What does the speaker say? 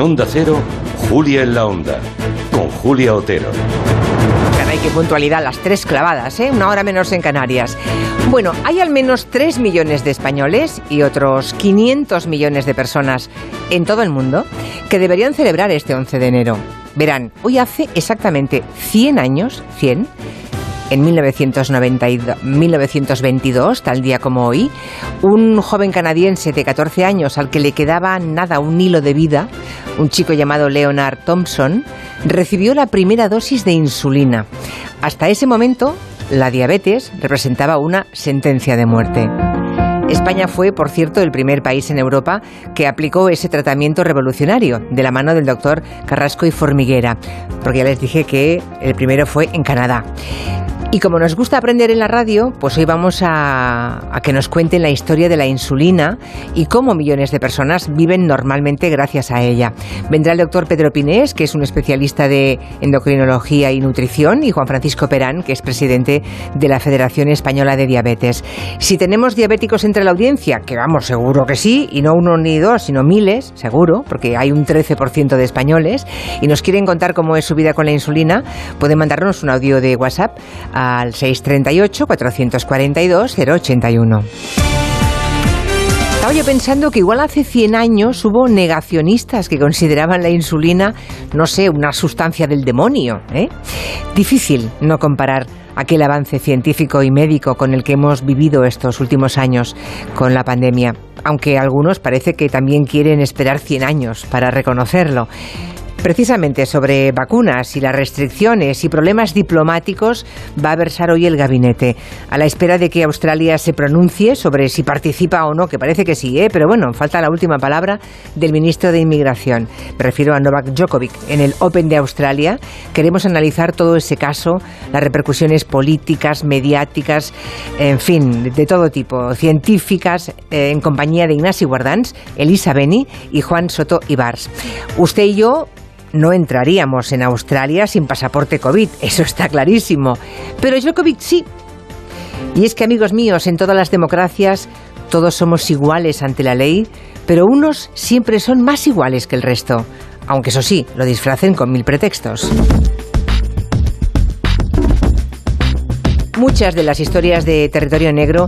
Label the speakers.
Speaker 1: En Onda Cero, Julia en la Onda, con Julia Otero.
Speaker 2: Caray, qué puntualidad, las tres clavadas, ¿eh? Una hora menos en Canarias. Bueno, hay al menos 3 millones de españoles y otros 500 millones de personas en todo el mundo que deberían celebrar este 11 de enero. Verán, hoy hace exactamente 100 años, 100, en 1992, 1922, tal día como hoy, un joven canadiense de 14 años al que le quedaba nada un hilo de vida, un chico llamado Leonard Thompson, recibió la primera dosis de insulina. Hasta ese momento, la diabetes representaba una sentencia de muerte. España fue, por cierto, el primer país en Europa que aplicó ese tratamiento revolucionario de la mano del doctor Carrasco y Formiguera, porque ya les dije que el primero fue en Canadá. Y como nos gusta aprender en la radio, pues hoy vamos a, que nos cuenten la historia de la insulina y cómo millones de personas viven normalmente gracias a ella. Vendrá el doctor Pedro Pinés, que es un especialista de endocrinología y nutrición, y Juan Francisco Perán, que es presidente de la Federación Española de Diabetes. Si tenemos diabéticos entre la audiencia, que vamos, seguro que sí, y no uno ni dos, sino miles, seguro, porque hay un 13% de españoles, y nos quieren contar cómo es su vida con la insulina, pueden mandarnos un audio de WhatsApp al 638-442-081. Estaba yo pensando que igual hace 100 años hubo negacionistas que consideraban la insulina, no sé, una sustancia del demonio. ¿eh? Difícil no comparar aquel avance científico y médico con el que hemos vivido estos últimos años con la pandemia, aunque algunos parece que también quieren esperar 100 años para reconocerlo. Precisamente sobre vacunas y las restricciones y problemas diplomáticos va a versar hoy el gabinete, a la espera de que Australia se pronuncie sobre si participa o no, que parece que sí, ¿eh? pero bueno, falta la última palabra del ministro de Inmigración. Me refiero a Novak Djokovic. En el Open de Australia queremos analizar todo ese caso, las repercusiones políticas, mediáticas, en fin, de todo tipo, científicas, eh, en compañía de Ignasi Guardans, Elisa Beni y Juan Soto Ibars. Usted y yo no entraríamos en Australia sin pasaporte COVID, eso está clarísimo. Pero Djokovic sí. Y es que, amigos míos, en todas las democracias todos somos iguales ante la ley, pero unos siempre son más iguales que el resto, aunque eso sí, lo disfracen con mil pretextos. Muchas de las historias de territorio negro